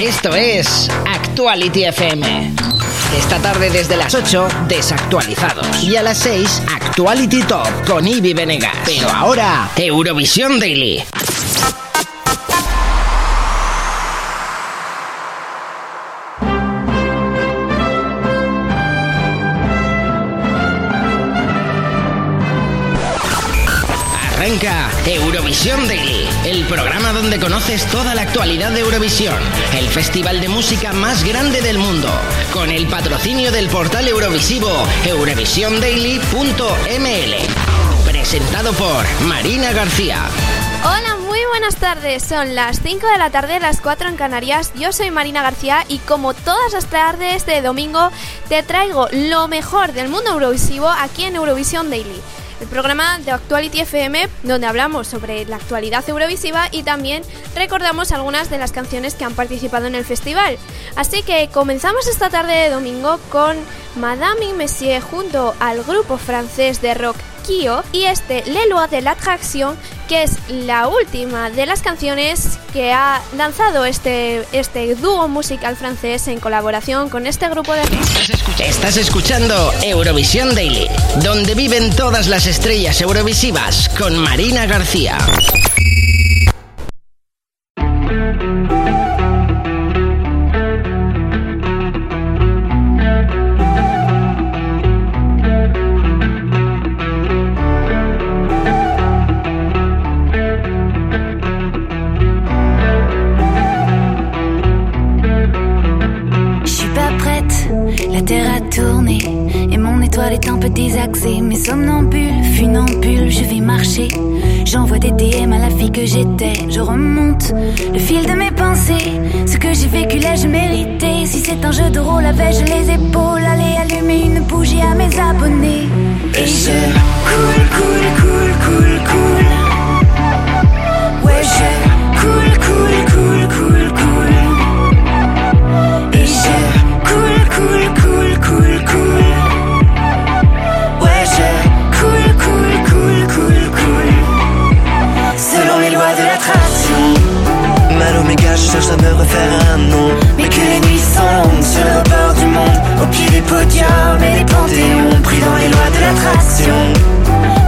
Esto es Actuality FM. Esta tarde desde las 8, desactualizados. Y a las 6, Actuality Top con Ivy Venegas. Pero ahora, Eurovisión Daily. Eurovisión Daily, el programa donde conoces toda la actualidad de Eurovisión, el festival de música más grande del mundo, con el patrocinio del portal eurovisivo eurovisiondaily.ml. Presentado por Marina García. Hola, muy buenas tardes. Son las 5 de la tarde, las 4 en Canarias. Yo soy Marina García y como todas las tardes de domingo, te traigo lo mejor del mundo eurovisivo aquí en Eurovisión Daily el programa de Actuality FM, donde hablamos sobre la actualidad eurovisiva y también recordamos algunas de las canciones que han participado en el festival. Así que comenzamos esta tarde de domingo con Madame y Messier junto al grupo francés de rock Y este Le de l'Attraction, que es la última de las canciones que ha lanzado este, este dúo musical francés en colaboración con este grupo de... Estás escuchando Eurovisión Daily, donde viven todas las estrellas eurovisivas con Marina García. J'envoie des DM à la fille que j'étais. Je remonte le fil de mes pensées. Ce que j'ai vécu là, je méritais. Si c'est un jeu de rôle, avais-je les épaules Aller allumer une bougie à mes abonnés. Et je cool, cool, cool, cool, cool. Podiums et des panthéons. Pris dans les lois de l'attraction.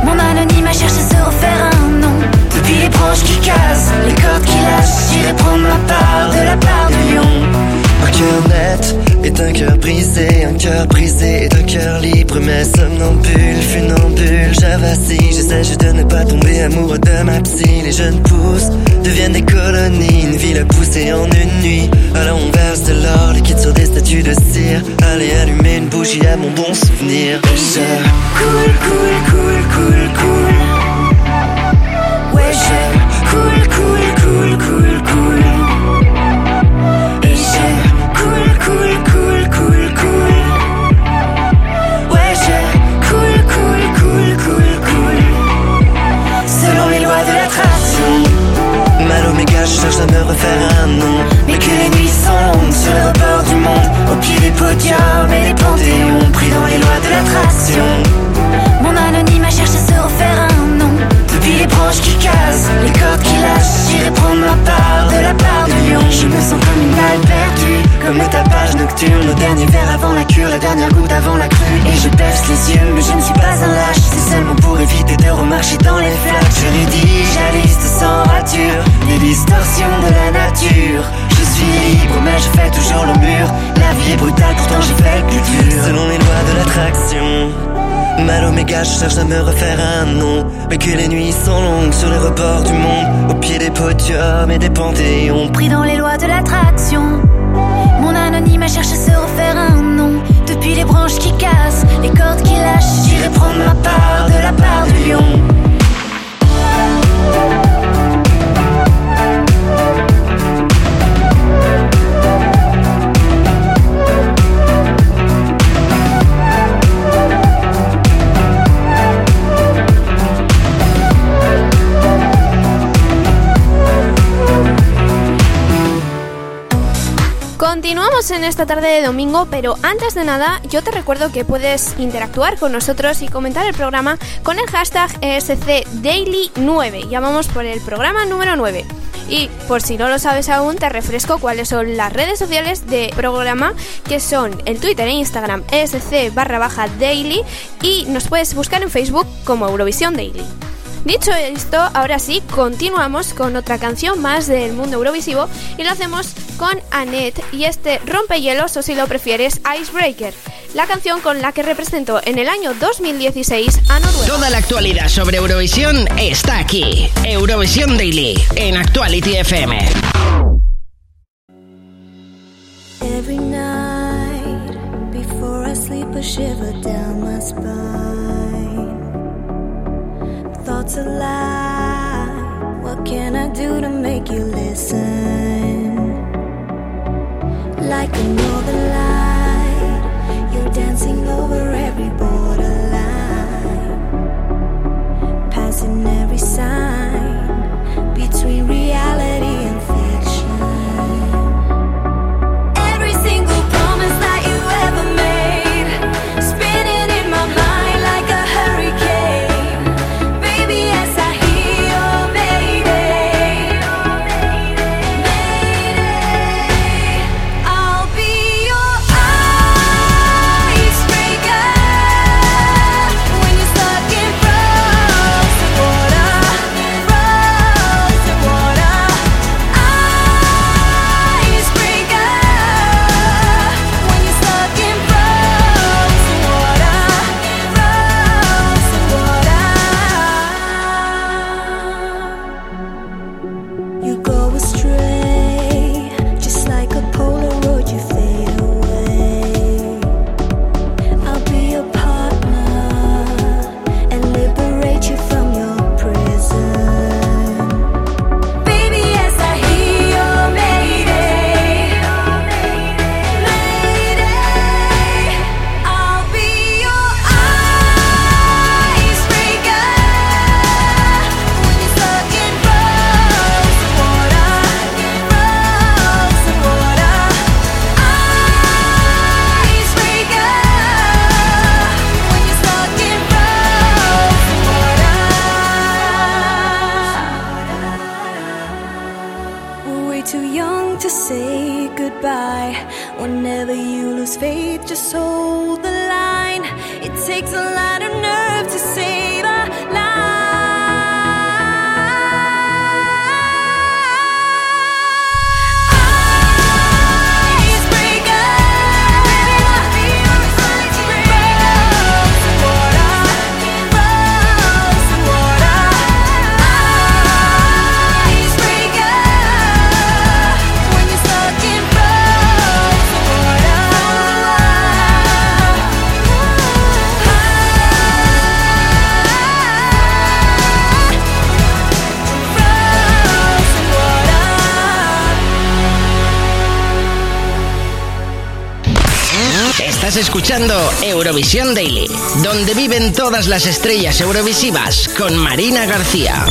Mon anonyme a cherché à se refaire un nom. Depuis les branches qui cassent, les cordes qui lâchent. J'irai prendre ma part de la part du lion. Un cœur net est un cœur brisé, un cœur brisé est un cœur libre, mais somnambule, funambule, j'avacille, j'essaie de ne pas tomber amoureux de ma psy. Les jeunes pousses deviennent des colonies, une ville à pousser en une nuit. Alors on verse de l'or liquide sur des statues de cire. Allez allumer une bougie à mon bon souvenir. Je Cool, cool, cool, cool, cool. Refaire un nom. Mais que les nuits sont longues sur le rebord du monde Au pied des podiums et des panthéons Pris dans les lois de l'attraction Je me sens comme une balle perdue. Comme le tapage nocturne Au dernier verre avant la cure La dernière goutte avant la crue. Et je baisse les yeux Mais je ne suis pas un lâche. C'est seulement pour éviter de remarcher dans les flaques. Je rédige la liste sans rature Des distorsions de la nature. Je suis libre mais je fais toujours le mur. La vie est brutale pourtant j'ai fait le plus dur. Selon les lois de l'attraction. Mal oméga, je cherche à me refaire un nom. Mais que les nuits sont longues sur les rebords du monde. Au pied des podiums et des panthéons. Pris dans les lois de l'attraction Mon anonyme a cherché à se refaire un nom Depuis les branches qui cassent, les cordes qui lâchent J'irai prendre ma part de la part du lion Continuamos en esta tarde de domingo, pero antes de nada, yo te recuerdo que puedes interactuar con nosotros y comentar el programa con el hashtag ESC Daily 9. Ya vamos por el programa número 9. Y por si no lo sabes aún, te refresco cuáles son las redes sociales de programa, que son el Twitter e Instagram ESC barra baja daily y nos puedes buscar en Facebook como Eurovisión Daily. Dicho esto, ahora sí, continuamos con otra canción más del mundo eurovisivo y lo hacemos con Annette y este rompehielos o si lo prefieres Icebreaker, la canción con la que representó en el año 2016 a Noruega. Toda la actualidad sobre Eurovisión está aquí. Eurovisión Daily en Actuality FM. Every night before I sleep, a shiver down my spine. Thoughts alive. Hold the line. It takes a lot of escuchando Eurovisión Daily, donde viven todas las estrellas eurovisivas con Marina García.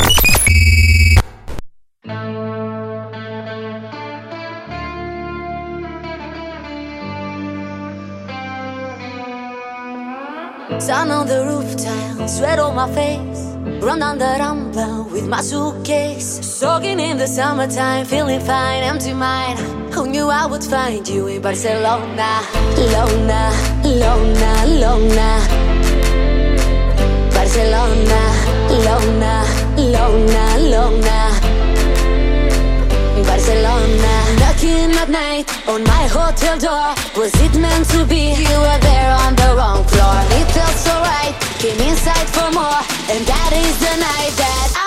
Run down the rampa with my suitcase. Soaking in the summertime, feeling fine, empty mind. Who knew I would find you in Barcelona? Lona, Lona, Lona. Barcelona, Lona, Lona, Lona. Barcelona. Knocking at night on my hotel door. Was it meant to be? You were there on the wrong floor. It felt so right. Came inside for more, and that is the night that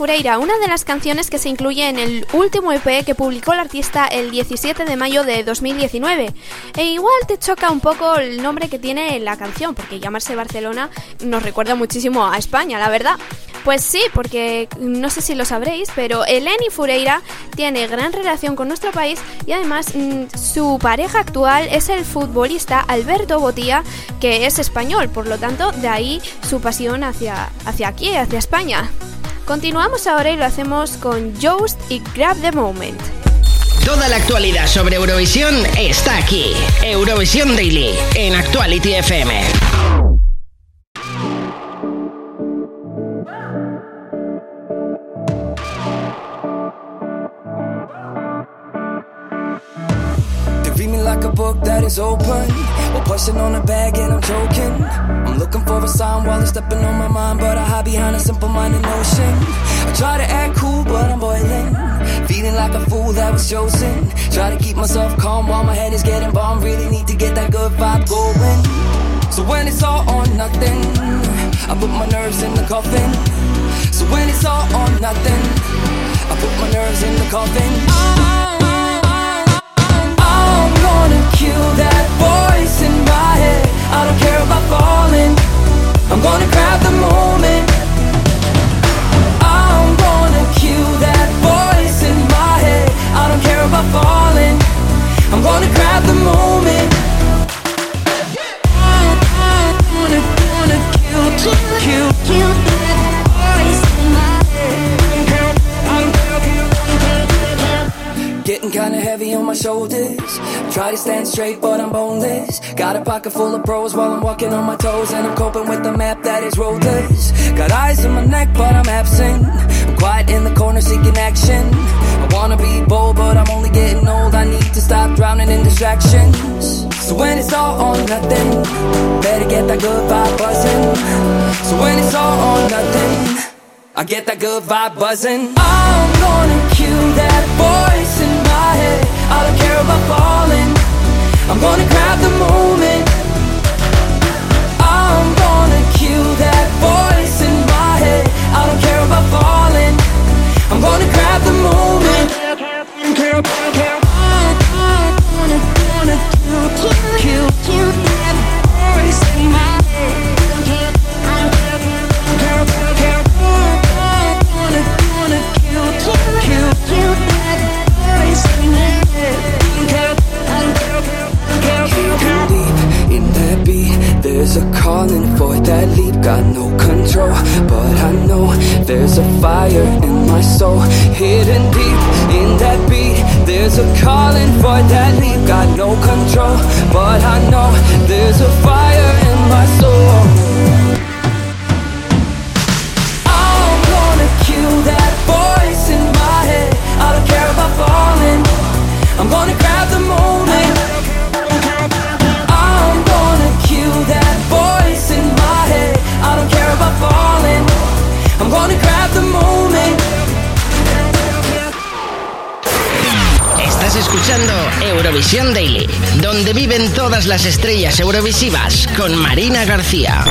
Fureira, una de las canciones que se incluye en el último EP que publicó el artista el 17 de mayo de 2019. E igual te choca un poco el nombre que tiene la canción, porque llamarse Barcelona nos recuerda muchísimo a España, la verdad. Pues sí, porque no sé si lo sabréis, pero Eleni Fureira tiene gran relación con nuestro país y además mm, su pareja actual es el futbolista Alberto Botía, que es español, por lo tanto, de ahí su pasión hacia, hacia aquí, hacia España. Continuamos ahora y lo hacemos con Joust y Grab the Moment. Toda la actualidad sobre Eurovisión está aquí. Eurovisión Daily en Actuality FM. They read me like a book that is open. While pushing on a bag and I'm joking. I'm looking for a sign while it's stepping on my mind, but I hide behind a simple minded notion. I try to act cool, but I'm boiling. Feeling like a fool that was chosen. Try to keep myself calm while my head is getting bombed. Really need to get that good vibe going. So when it's all or nothing, I put my nerves in the coffin. So when it's all or nothing, I put my nerves in the coffin. I'm gonna kill that voice in my head. I don't care about falling. I'm gonna grab the moment. I'm gonna kill that voice in my head. I don't care about falling. I'm gonna grab the moment. I'm gonna, gonna kill, kill, kill kinda heavy on my shoulders. Try to stand straight, but I'm boneless. Got a pocket full of pros while I'm walking on my toes. And I'm coping with the map that is roadless. Got eyes in my neck, but I'm absent. I'm quiet in the corner seeking action. I wanna be bold, but I'm only getting old. I need to stop drowning in distractions. So when it's all or nothing, better get that good vibe buzzing. So when it's all or nothing. I get that good vibe buzzing. I'm gonna cue that voice I'm gonna grab the moment. I'm gonna kill that voice in my head. I don't care about falling. I'm gonna grab the moment. I'm gonna, kill, kill, kill that voice in my There's a calling for that leap, got no control. But I know there's a fire in my soul, hidden deep in that beat. There's a calling for that leap, got no control. But I know there's a fire in my soul. I'm gonna kill that voice in my head. I don't care about falling. I'm gonna Estás escuchando Eurovisión Daily, donde viven todas las estrellas eurovisivas con Marina García.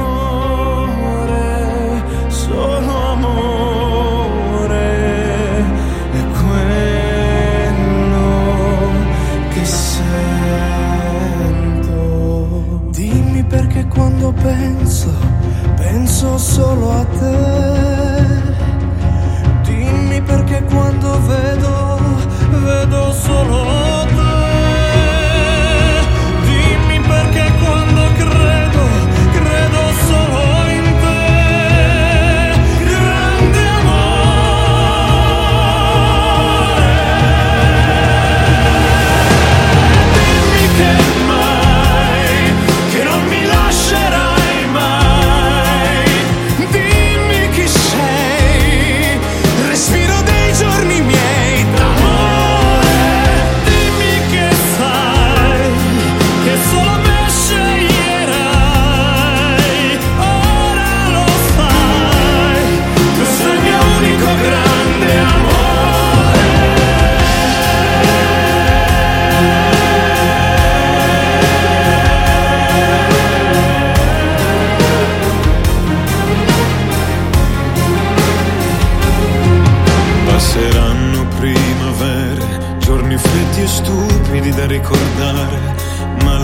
penso, penso solo a te. Dimmi perché quando vedo, vedo solo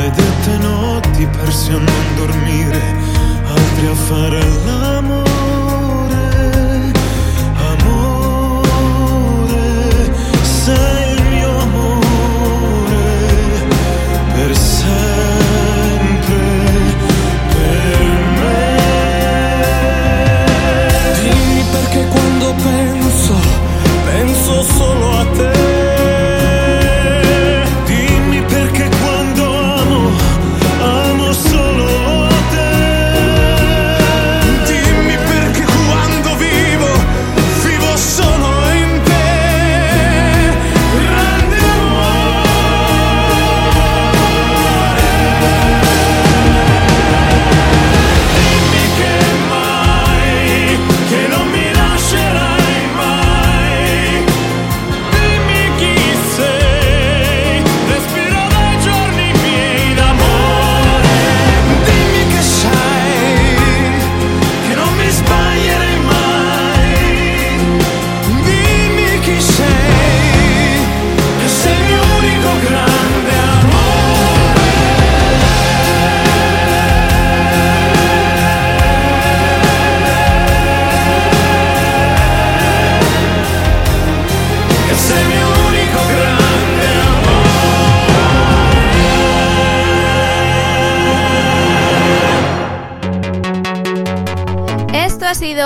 maledette notti persi a non dormire, altri a fare l'amore.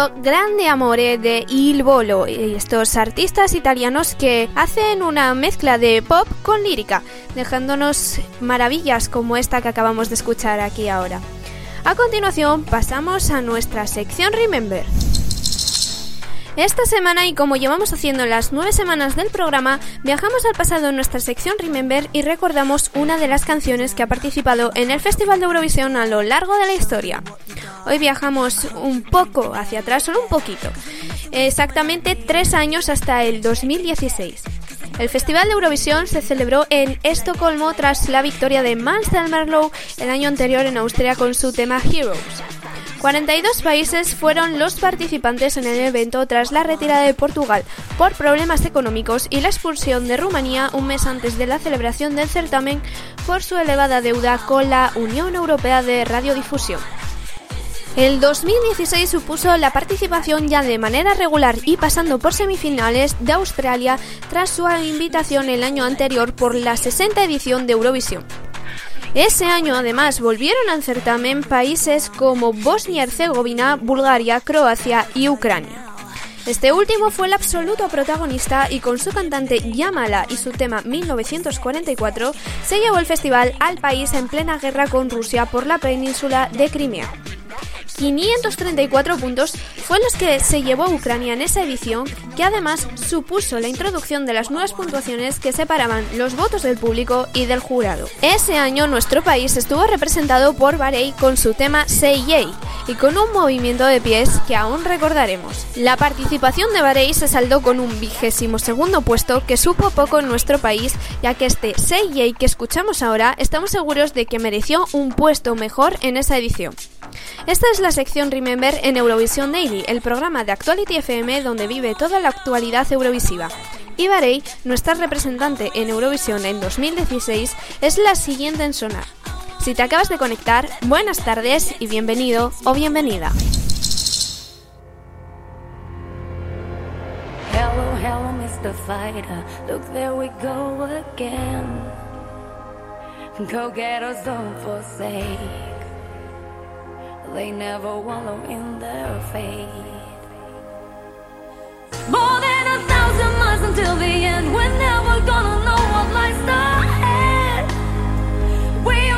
Grande Amore de Il Bolo, y estos artistas italianos que hacen una mezcla de pop con lírica, dejándonos maravillas como esta que acabamos de escuchar aquí ahora. A continuación pasamos a nuestra sección Remember. Esta semana y como llevamos haciendo las nueve semanas del programa, viajamos al pasado en nuestra sección Remember y recordamos una de las canciones que ha participado en el Festival de Eurovisión a lo largo de la historia. Hoy viajamos un poco hacia atrás, solo un poquito, exactamente tres años hasta el 2016. El Festival de Eurovisión se celebró en Estocolmo tras la victoria de Mans Zelmerlöw el año anterior en Austria con su tema Heroes. 42 países fueron los participantes en el evento tras la retirada de Portugal por problemas económicos y la expulsión de Rumanía un mes antes de la celebración del certamen por su elevada deuda con la Unión Europea de Radiodifusión. El 2016 supuso la participación ya de manera regular y pasando por semifinales de Australia tras su invitación el año anterior por la 60 edición de Eurovisión. Ese año además volvieron al certamen países como Bosnia y Herzegovina, Bulgaria, Croacia y Ucrania. Este último fue el absoluto protagonista y con su cantante Yamala y su tema 1944 se llevó el festival al país en plena guerra con Rusia por la península de Crimea. 534 puntos fue los que se llevó Ucrania en esa edición, que además supuso la introducción de las nuevas puntuaciones que separaban los votos del público y del jurado. Ese año nuestro país estuvo representado por Bahrein con su tema Say Yay y con un movimiento de pies que aún recordaremos. La participación de Bahrein se saldó con un vigésimo segundo puesto que supo poco en nuestro país, ya que este Say Yay que escuchamos ahora estamos seguros de que mereció un puesto mejor en esa edición. Esta es la sección Remember en Eurovisión Daily, el programa de Actuality FM donde vive toda la actualidad eurovisiva. Ibarey, nuestra representante en Eurovisión en 2016, es la siguiente en sonar. Si te acabas de conectar, buenas tardes y bienvenido o bienvenida. Hello, hello, Mr. Fighter. Look, there we go again. Go get us. they never wallow in their fate. More than a thousand miles until the end, we're never gonna know what lies ahead. We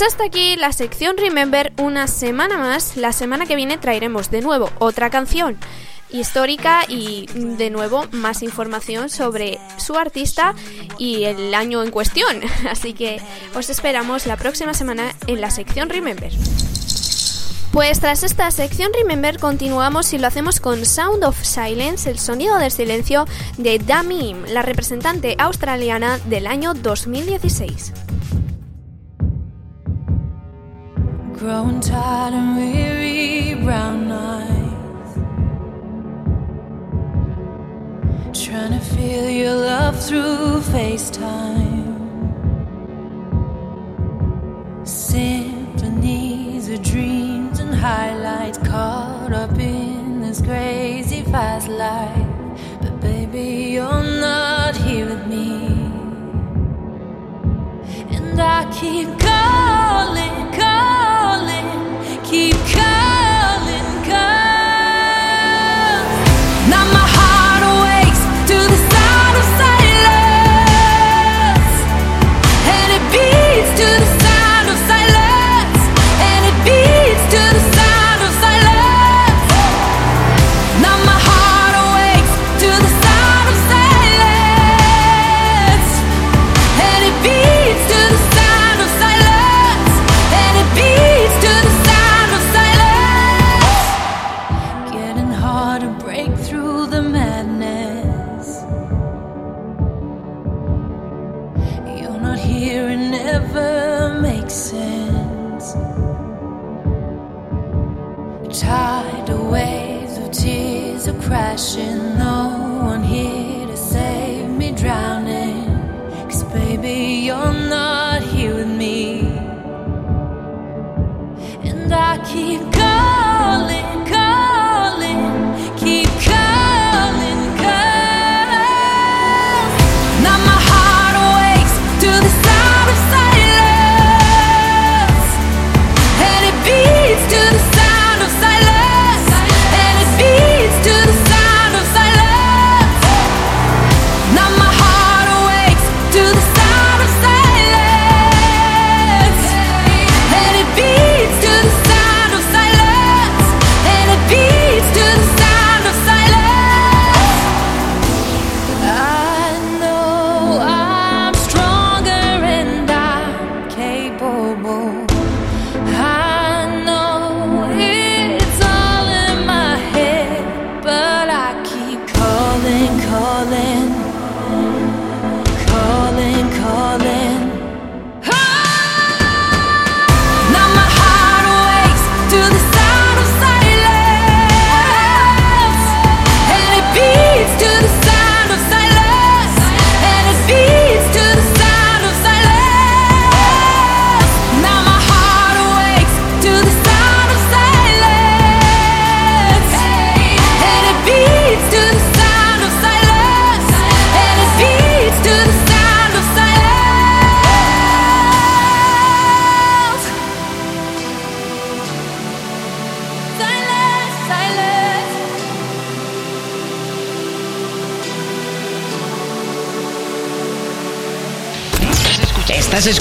Pues hasta aquí la sección Remember una semana más. La semana que viene traeremos de nuevo otra canción histórica y de nuevo más información sobre su artista y el año en cuestión. Así que os esperamos la próxima semana en la sección Remember. Pues tras esta sección Remember continuamos y lo hacemos con Sound of Silence, el sonido del silencio de Dami, la representante australiana del año 2016. growing tired and weary brown eyes. Trying to feel your love through FaceTime. Symphonies of dreams and highlights.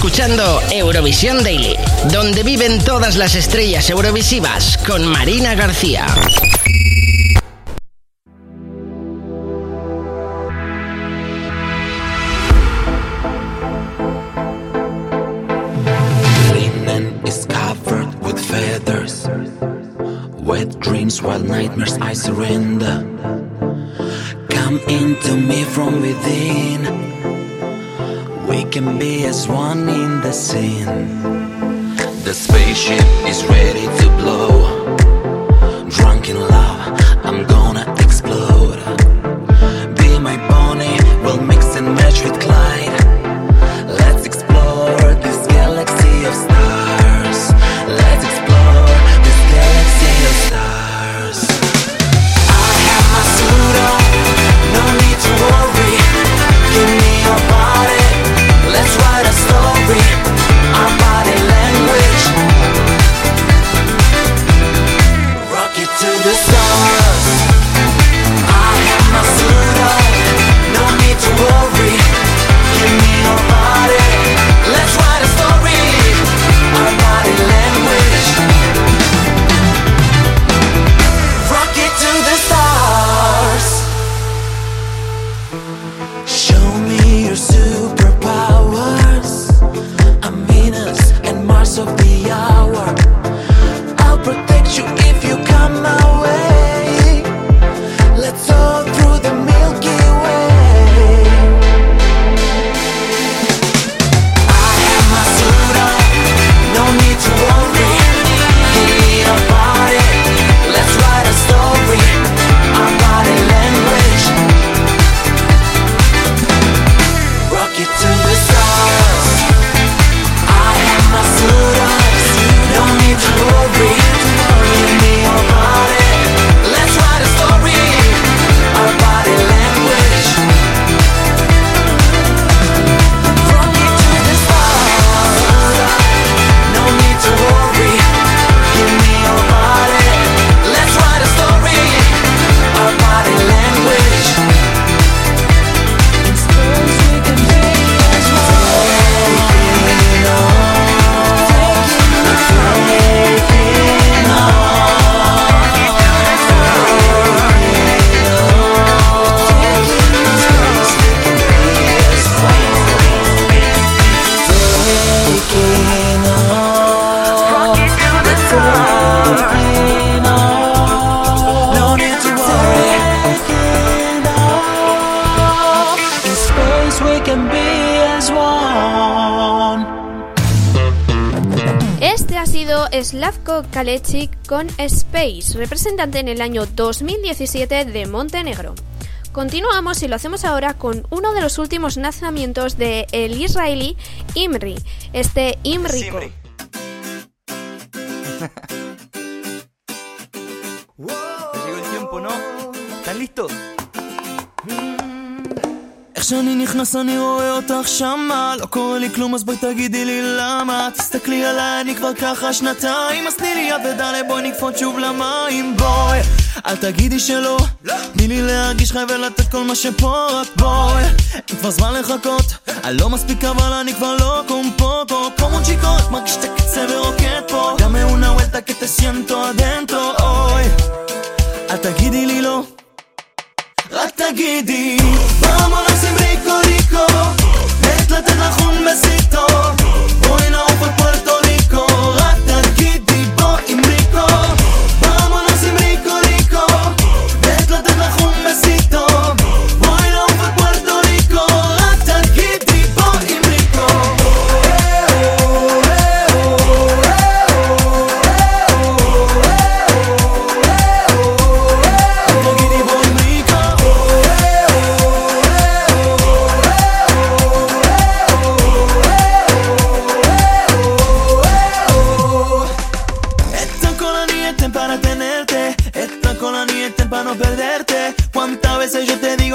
escuchando Eurovisión Daily, donde viven todas las estrellas eurovisivas con Marina García. wild nightmares I surrender. Come into me from within. We can be as one the scene. The spaceship is ready to Slavko Kalechik con Space, representante en el año 2017 de Montenegro. Continuamos y lo hacemos ahora con uno de los últimos lanzamientos de el israelí Imri, este Imrico. Ya llegó el tiempo, ¿no? ¿Están listos? איך שאני נכנס אני רואה אותך שמה. לא קורה לי כלום אז בואי תגידי לי למה. תסתכלי עליי אני כבר ככה שנתיים. אז תני לי יד ודלה בואי נקפוץ שוב למים. בואי אל תגידי שלא. תני לי להרגיש חי ולתת כל מה שפה רק בואי אין כבר זמן לחכות. אני לא מספיק אבל אני כבר לא קומפוטו. כמו צ'יקות מרגיש את הקצה ורוקד פה. דame una vuelta que adentro אוי אל תגידי לי לא. רק תגידי rico te trajo un besito. Hoy no fue puerto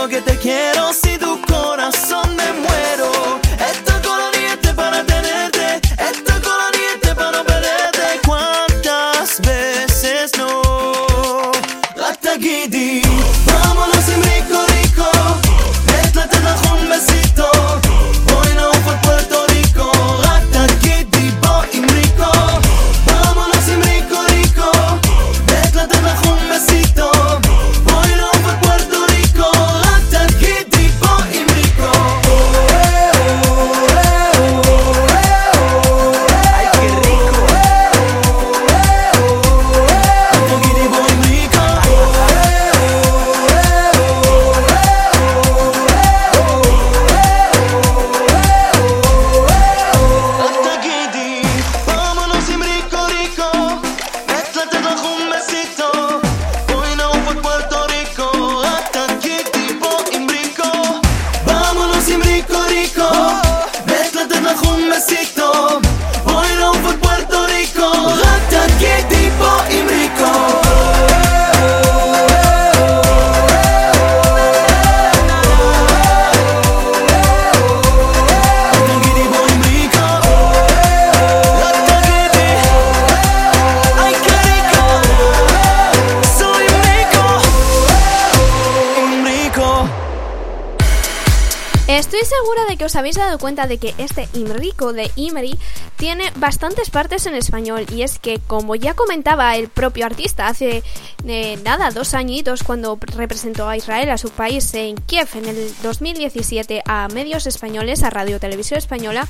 que te quiero Si tu corazón me muero Esta colonieten para tenerte Esta colonieten para no perderte ¿Cuántas veces no? Hasta Gidi os habéis dado cuenta de que este Imrico de Imri tiene bastantes partes en español y es que como ya comentaba el propio artista hace eh, nada, dos añitos cuando representó a Israel, a su país en Kiev en el 2017 a medios españoles, a Radio Televisión Española,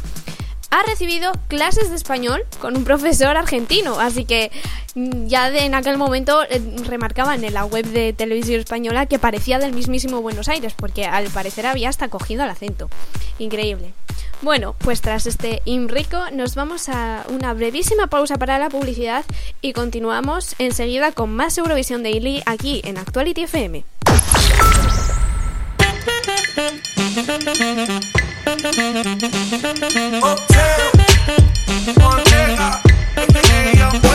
ha recibido clases de español con un profesor argentino, así que mm, ya en aquel momento eh, remarcaban en la web de televisión española que parecía del mismísimo Buenos Aires, porque al parecer había hasta cogido el acento. Increíble. Bueno, pues tras este Imrico nos vamos a una brevísima pausa para la publicidad y continuamos enseguida con más Eurovisión Daily aquí en Actuality FM. Uptown, Montana, aka I'm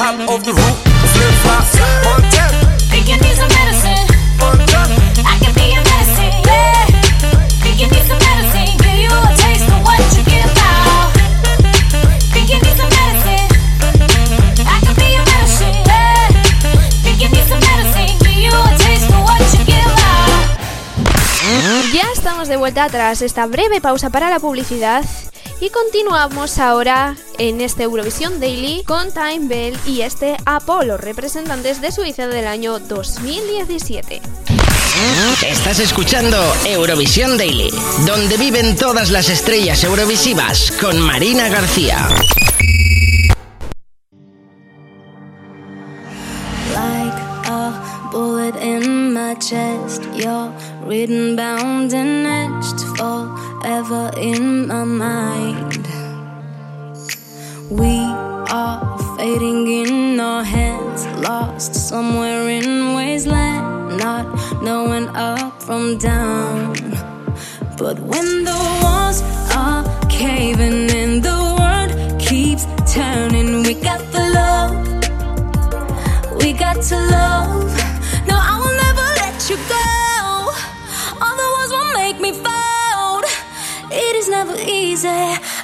Top, top of the roof, flip flop. Montana. Think you need some medicine? I can be your medicine. Yeah. Think you need some medicine? Give you a taste of what you get about. Think you need some medicine? I can be your medicine. Yeah. Think you need some medicine? Give you a taste of what you get about. Ya estamos de vuelta tras esta breve pausa para la publicidad y continuamos ahora en este Eurovisión Daily con Time Bell y este Apolo, representantes de Suiza del año 2017. Estás escuchando Eurovisión Daily, donde viven todas las estrellas eurovisivas con Marina García. like a forever in my mind. We are fading in our hands, lost somewhere in wasteland, not knowing up from down. But when the walls are caving in, the world keeps turning. We got the love we got to love. Easy.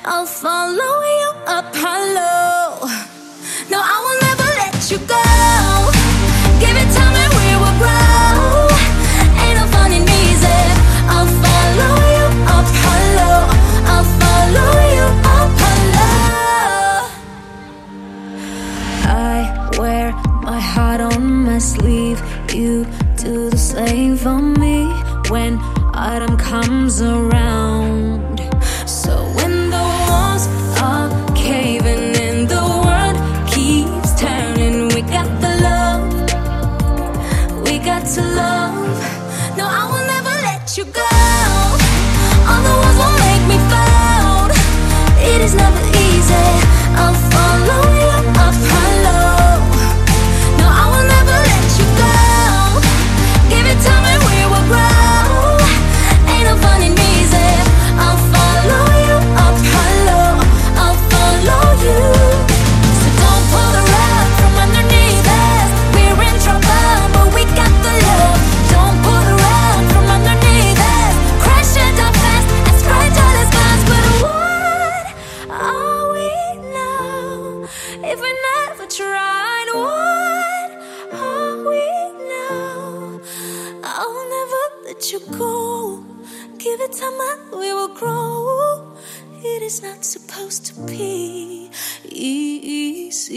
I'll follow you up hollow. I'll never let you go. Give it time and we will grow. It is not supposed to be easy.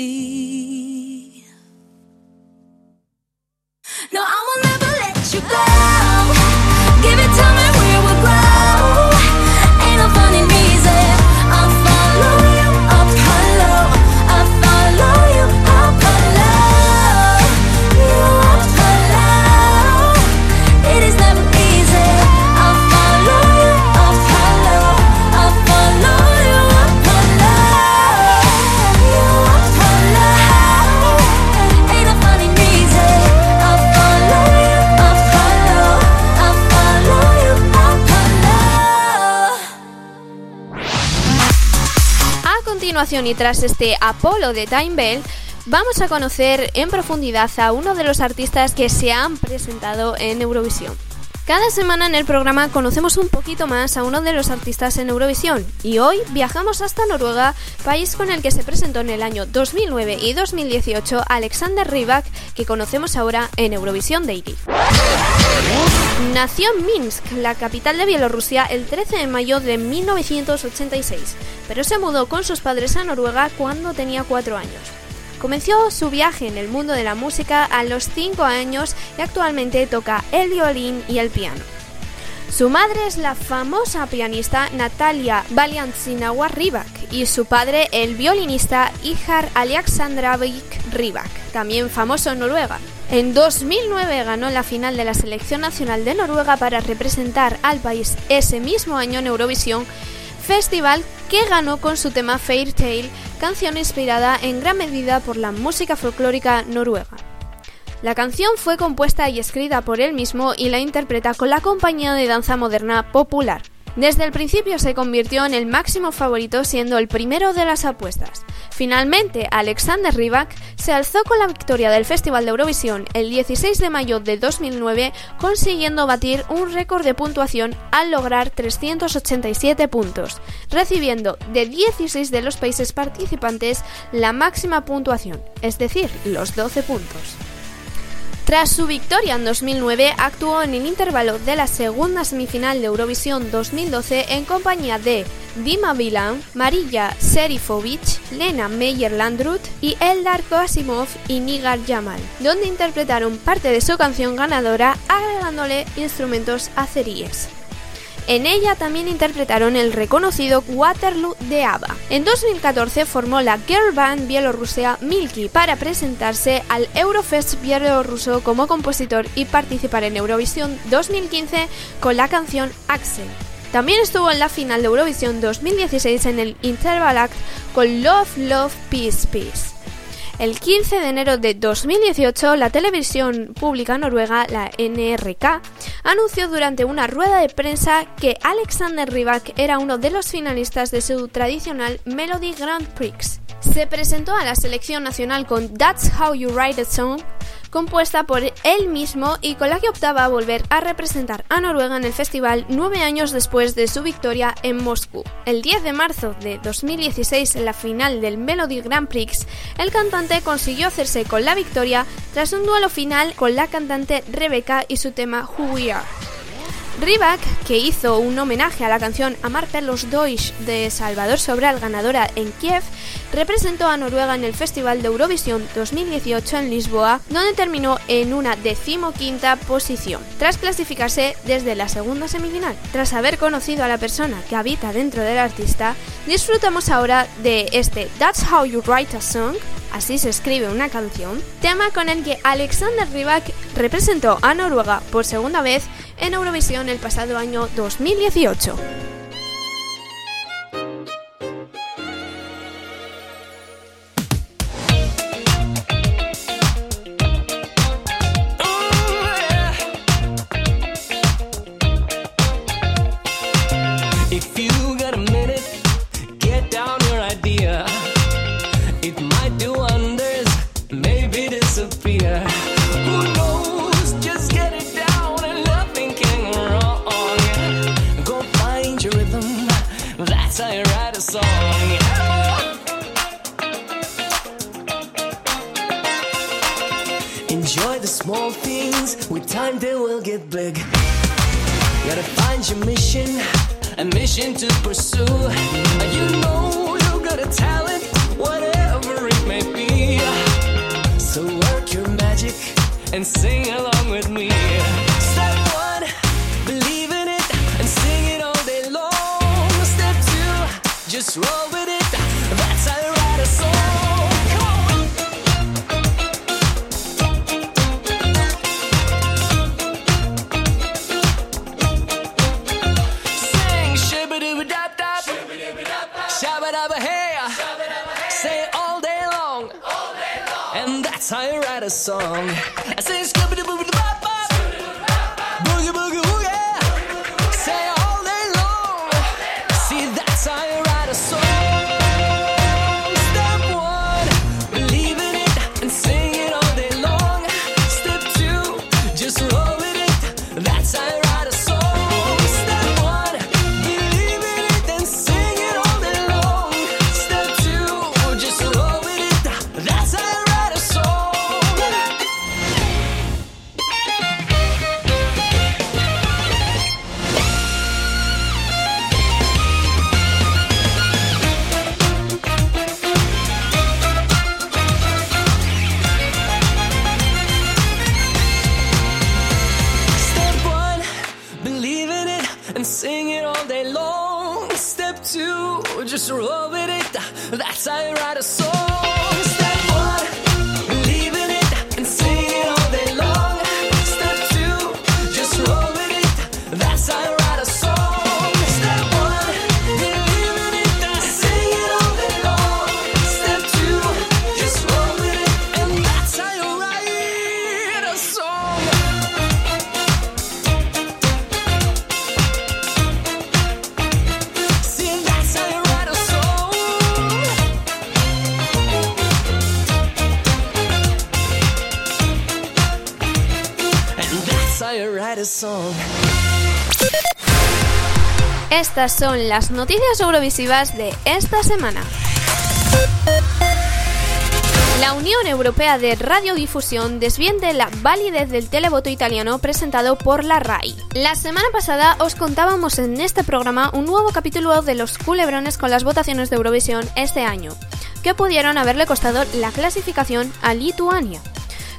Y tras este Apolo de Time Bell, vamos a conocer en profundidad a uno de los artistas que se han presentado en Eurovisión. Cada semana en el programa conocemos un poquito más a uno de los artistas en Eurovisión y hoy viajamos hasta Noruega, país con el que se presentó en el año 2009 y 2018 Alexander Rybak, que conocemos ahora en Eurovisión Daily. Nació en Minsk, la capital de Bielorrusia, el 13 de mayo de 1986, pero se mudó con sus padres a Noruega cuando tenía 4 años. Comenzó su viaje en el mundo de la música a los 5 años y actualmente toca el violín y el piano. Su madre es la famosa pianista Natalia Valiantsinawa Rybak y su padre el violinista Ihar Alexandrovich Rybak, también famoso en Noruega. En 2009 ganó la final de la selección nacional de Noruega para representar al país ese mismo año en Eurovisión, festival que ganó con su tema Fair Tale, canción inspirada en gran medida por la música folclórica noruega. La canción fue compuesta y escrita por él mismo y la interpreta con la compañía de danza moderna Popular. Desde el principio se convirtió en el máximo favorito siendo el primero de las apuestas. Finalmente, Alexander Rybak se alzó con la victoria del Festival de Eurovisión el 16 de mayo de 2009, consiguiendo batir un récord de puntuación al lograr 387 puntos, recibiendo de 16 de los países participantes la máxima puntuación, es decir, los 12 puntos. Tras su victoria en 2009, actuó en el intervalo de la segunda semifinal de Eurovisión 2012 en compañía de Dima Bilan, Marija Serifovic, Lena Meyer-Landrut y Eldar Koasimov y Nigar Jamal, donde interpretaron parte de su canción ganadora agregándole instrumentos azeríes. En ella también interpretaron el reconocido Waterloo de ABBA. En 2014 formó la girl band bielorrusia Milky para presentarse al Eurofest bielorruso como compositor y participar en Eurovisión 2015 con la canción Axel. También estuvo en la final de Eurovisión 2016 en el Interval Act con Love, Love, Peace, Peace. El 15 de enero de 2018, la televisión pública noruega, la NRK, anunció durante una rueda de prensa que Alexander Rybak era uno de los finalistas de su tradicional Melody Grand Prix. Se presentó a la selección nacional con That's How You Write a Song, compuesta por él mismo y con la que optaba a volver a representar a Noruega en el festival nueve años después de su victoria en Moscú. El 10 de marzo de 2016, en la final del Melody Grand Prix, el cantante consiguió hacerse con la victoria tras un duelo final con la cantante Rebecca y su tema Who We Are. Rybak, que hizo un homenaje a la canción Amarte los Deutsch de Salvador Sobral, ganadora en Kiev, representó a Noruega en el Festival de Eurovisión 2018 en Lisboa, donde terminó en una decimoquinta posición, tras clasificarse desde la segunda semifinal. Tras haber conocido a la persona que habita dentro del artista, disfrutamos ahora de este That's How You Write a Song, así se escribe una canción, tema con el que Alexander Rybak representó a Noruega por segunda vez en Eurovisión el pasado año 2018. And that's how you write a song. I say Estas son las noticias eurovisivas de esta semana. La Unión Europea de Radiodifusión desviente la validez del televoto italiano presentado por la RAI. La semana pasada os contábamos en este programa un nuevo capítulo de los culebrones con las votaciones de Eurovisión este año, que pudieron haberle costado la clasificación a Lituania.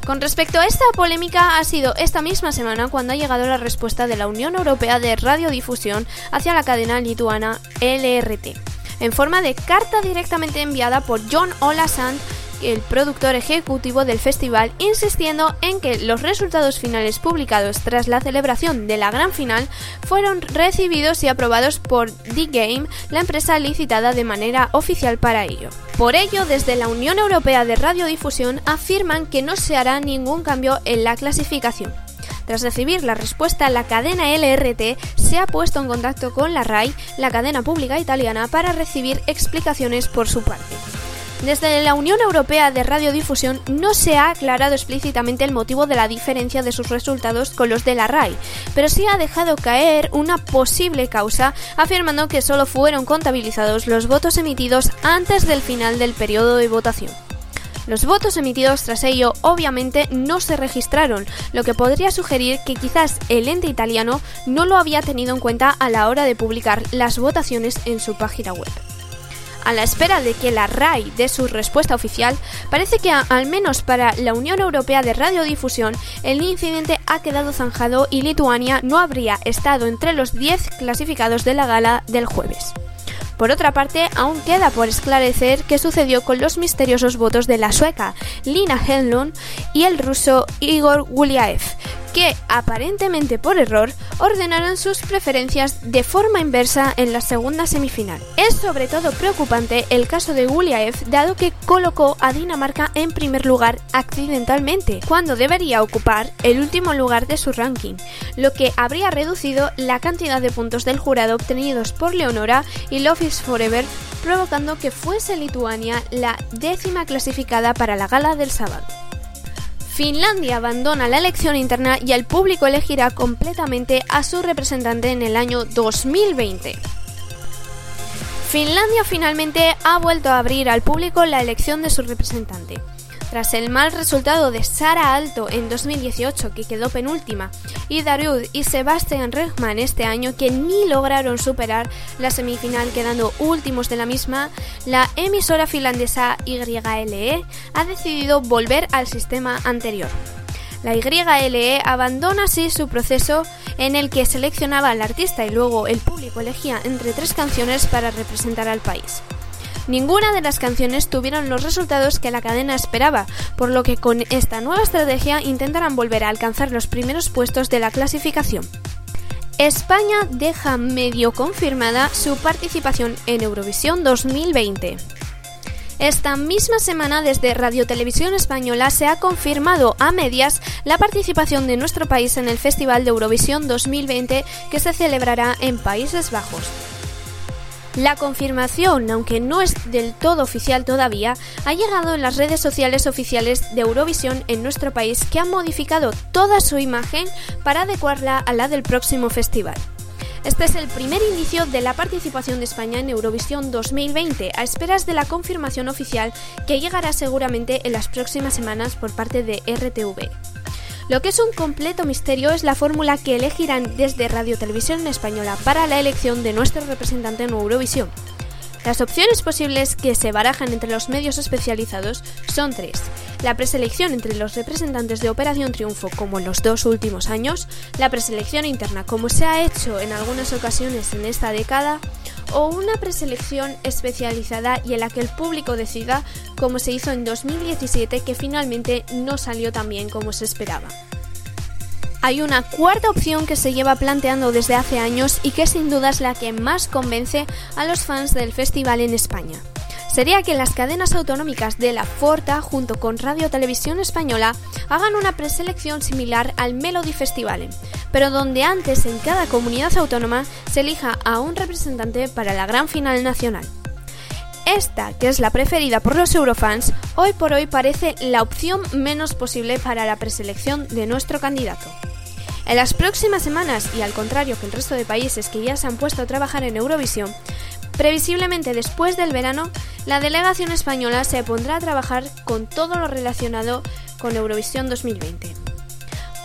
Con respecto a esta polémica, ha sido esta misma semana cuando ha llegado la respuesta de la Unión Europea de Radiodifusión hacia la cadena lituana LRT, en forma de carta directamente enviada por John Olasand, el productor ejecutivo del festival, insistiendo en que los resultados finales publicados tras la celebración de la gran final fueron recibidos y aprobados por The Game, la empresa licitada de manera oficial para ello. Por ello, desde la Unión Europea de Radiodifusión afirman que no se hará ningún cambio en la clasificación. Tras recibir la respuesta, la cadena LRT se ha puesto en contacto con la RAI, la cadena pública italiana, para recibir explicaciones por su parte. Desde la Unión Europea de Radiodifusión no se ha aclarado explícitamente el motivo de la diferencia de sus resultados con los de la RAI, pero sí ha dejado caer una posible causa, afirmando que solo fueron contabilizados los votos emitidos antes del final del periodo de votación. Los votos emitidos tras ello obviamente no se registraron, lo que podría sugerir que quizás el ente italiano no lo había tenido en cuenta a la hora de publicar las votaciones en su página web. A la espera de que la RAI dé su respuesta oficial, parece que al menos para la Unión Europea de Radiodifusión el incidente ha quedado zanjado y Lituania no habría estado entre los 10 clasificados de la gala del jueves. Por otra parte, aún queda por esclarecer qué sucedió con los misteriosos votos de la sueca Lina Henlund y el ruso Igor Guliaev, que, aparentemente por error, ordenaron sus preferencias de forma inversa en la segunda semifinal. Es sobre todo preocupante el caso de Guliaev, dado que colocó a Dinamarca en primer lugar accidentalmente, cuando debería ocupar el último lugar de su ranking, lo que habría reducido la cantidad de puntos del jurado obtenidos por Leonora y Love Forever, provocando que fuese Lituania la décima clasificada para la gala del sábado. Finlandia abandona la elección interna y el público elegirá completamente a su representante en el año 2020. Finlandia finalmente ha vuelto a abrir al público la elección de su representante. Tras el mal resultado de Sara Alto en 2018, que quedó penúltima, y Darud y Sebastian Rehman este año, que ni lograron superar la semifinal quedando últimos de la misma, la emisora finlandesa YLE ha decidido volver al sistema anterior. La YLE abandona así su proceso en el que seleccionaba al artista y luego el público elegía entre tres canciones para representar al país. Ninguna de las canciones tuvieron los resultados que la cadena esperaba, por lo que con esta nueva estrategia intentarán volver a alcanzar los primeros puestos de la clasificación. España deja medio confirmada su participación en Eurovisión 2020. Esta misma semana desde Radio Televisión Española se ha confirmado a medias la participación de nuestro país en el Festival de Eurovisión 2020 que se celebrará en Países Bajos. La confirmación, aunque no es del todo oficial todavía, ha llegado en las redes sociales oficiales de Eurovisión en nuestro país que han modificado toda su imagen para adecuarla a la del próximo festival. Este es el primer indicio de la participación de España en Eurovisión 2020, a esperas de la confirmación oficial que llegará seguramente en las próximas semanas por parte de RTV. Lo que es un completo misterio es la fórmula que elegirán desde Radio Televisión Española para la elección de nuestro representante en Eurovisión. Las opciones posibles que se barajan entre los medios especializados son tres. La preselección entre los representantes de Operación Triunfo como en los dos últimos años, la preselección interna como se ha hecho en algunas ocasiones en esta década, o una preselección especializada y en la que el público decida como se hizo en 2017 que finalmente no salió tan bien como se esperaba. Hay una cuarta opción que se lleva planteando desde hace años y que sin duda es la que más convence a los fans del festival en España. Sería que las cadenas autonómicas de la Forta junto con Radio Televisión Española hagan una preselección similar al Melody Festival, pero donde antes en cada comunidad autónoma se elija a un representante para la gran final nacional. Esta, que es la preferida por los eurofans, hoy por hoy parece la opción menos posible para la preselección de nuestro candidato. En las próximas semanas, y al contrario que el resto de países que ya se han puesto a trabajar en Eurovisión, previsiblemente después del verano, la delegación española se pondrá a trabajar con todo lo relacionado con Eurovisión 2020.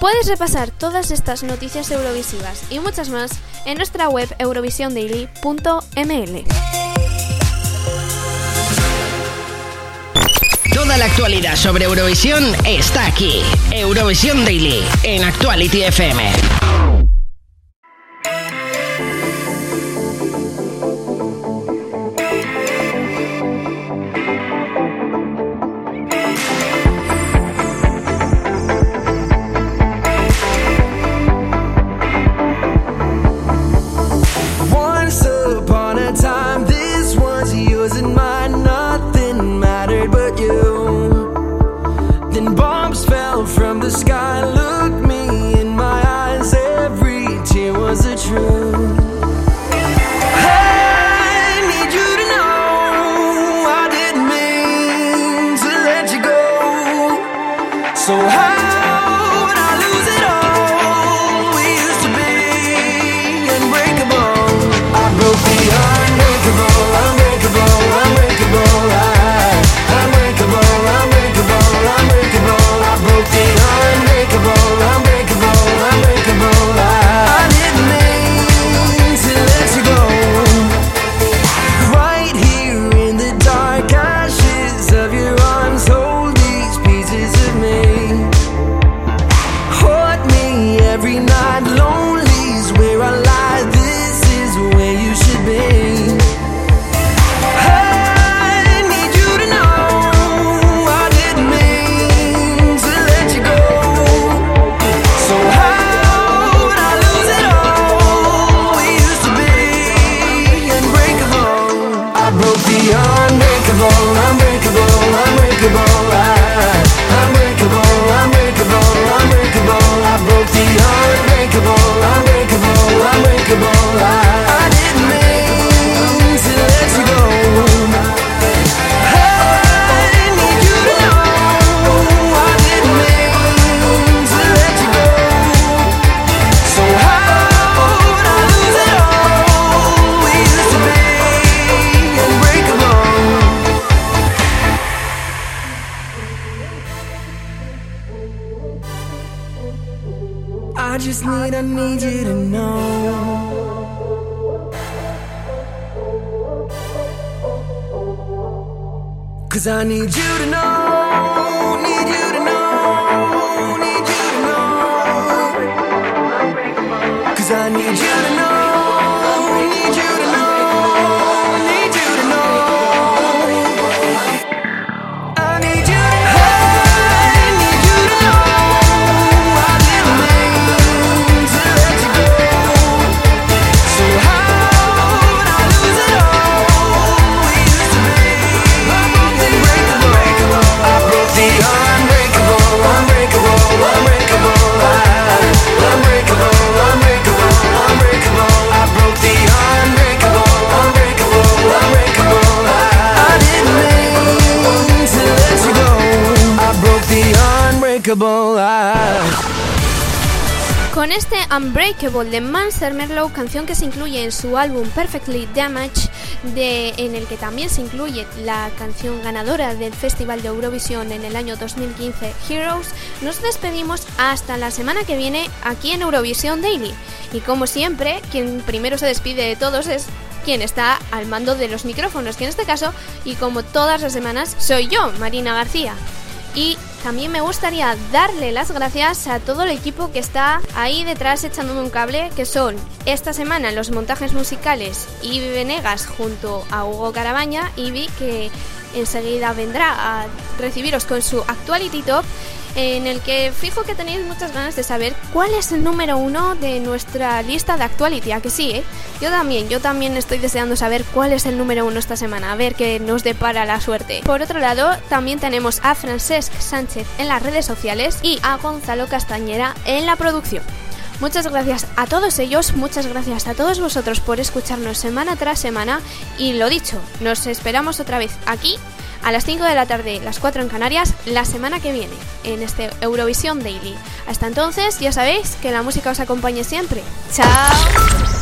Puedes repasar todas estas noticias eurovisivas y muchas más en nuestra web eurovisiondaily.ml. Toda la actualidad sobre Eurovisión está aquí. Eurovisión Daily en Actuality FM. Cause I need you to know, need you to know, Con este Unbreakable de Manser Merlow, canción que se incluye en su álbum Perfectly Damaged, en el que también se incluye la canción ganadora del Festival de Eurovisión en el año 2015, Heroes, nos despedimos hasta la semana que viene aquí en Eurovisión Daily. Y como siempre, quien primero se despide de todos es quien está al mando de los micrófonos, que en este caso, y como todas las semanas, soy yo, Marina García. Y también me gustaría darle las gracias a todo el equipo que está ahí detrás echándome un cable, que son esta semana los montajes musicales Ivy Venegas junto a Hugo Carabaña, Ivy que enseguida vendrá a recibiros con su Actuality Top, en el que fijo que tenéis muchas ganas de saber cuál es el número uno de nuestra lista de Actuality, ¿a que sí, eh? Yo también, yo también estoy deseando saber cuál es el número uno esta semana, a ver qué nos depara la suerte. Por otro lado, también tenemos a Francesc Sánchez en las redes sociales y a Gonzalo Castañera en la producción. Muchas gracias a todos ellos, muchas gracias a todos vosotros por escucharnos semana tras semana y lo dicho, nos esperamos otra vez aquí a las 5 de la tarde, las 4 en Canarias, la semana que viene, en este Eurovisión Daily. Hasta entonces, ya sabéis que la música os acompañe siempre. ¡Chao!